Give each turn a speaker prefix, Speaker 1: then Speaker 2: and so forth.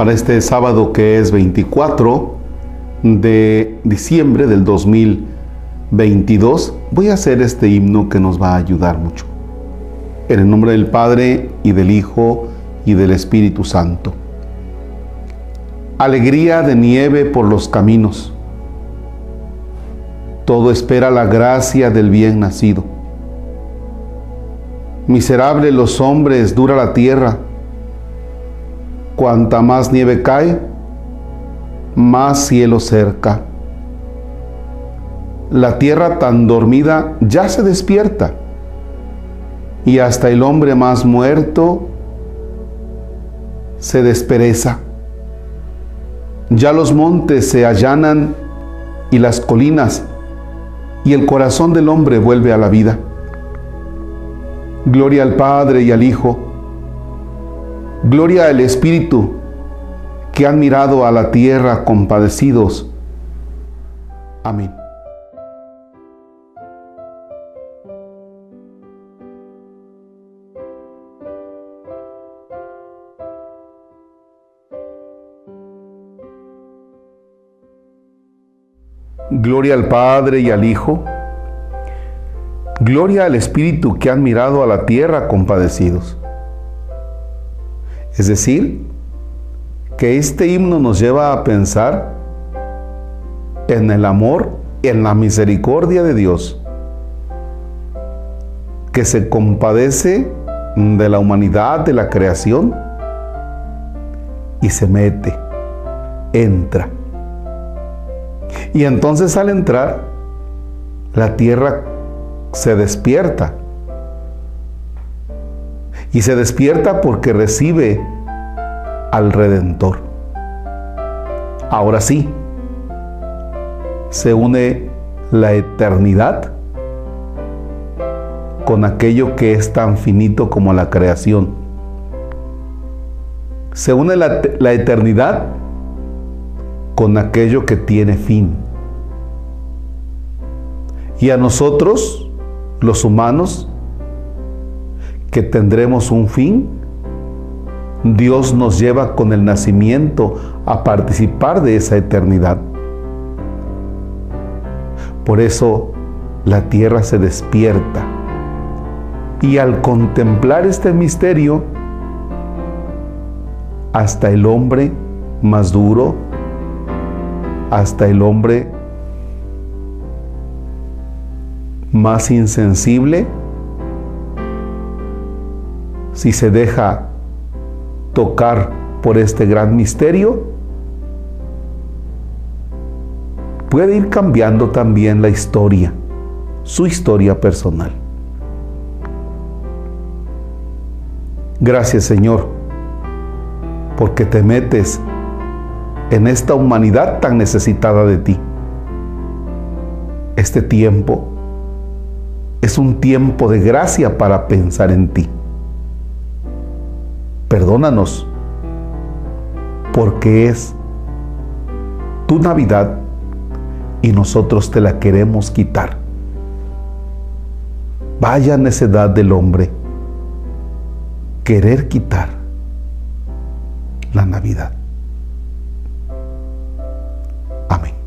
Speaker 1: para este sábado que es 24 de diciembre del 2022, voy a hacer este himno que nos va a ayudar mucho. En el nombre del Padre y del Hijo y del Espíritu Santo. Alegría de nieve por los caminos. Todo espera la gracia del bien nacido. Miserable los hombres, dura la tierra Cuanta más nieve cae, más cielo cerca. La tierra tan dormida ya se despierta y hasta el hombre más muerto se despereza. Ya los montes se allanan y las colinas y el corazón del hombre vuelve a la vida. Gloria al Padre y al Hijo Gloria al Espíritu que han mirado a la tierra compadecidos. Amén. Gloria al Padre y al Hijo. Gloria al Espíritu que han mirado a la tierra compadecidos. Es decir, que este himno nos lleva a pensar en el amor, en la misericordia de Dios, que se compadece de la humanidad, de la creación, y se mete, entra. Y entonces al entrar, la tierra se despierta y se despierta porque recibe al Redentor. Ahora sí, se une la eternidad con aquello que es tan finito como la creación. Se une la, la eternidad con aquello que tiene fin. Y a nosotros, los humanos, que tendremos un fin, Dios nos lleva con el nacimiento a participar de esa eternidad. Por eso la tierra se despierta y al contemplar este misterio, hasta el hombre más duro, hasta el hombre más insensible, si se deja tocar por este gran misterio, puede ir cambiando también la historia, su historia personal. Gracias Señor, porque te metes en esta humanidad tan necesitada de ti. Este tiempo es un tiempo de gracia para pensar en ti Perdónanos, porque es tu Navidad y nosotros te la queremos quitar. Vaya necedad del hombre querer quitar la Navidad. Amén.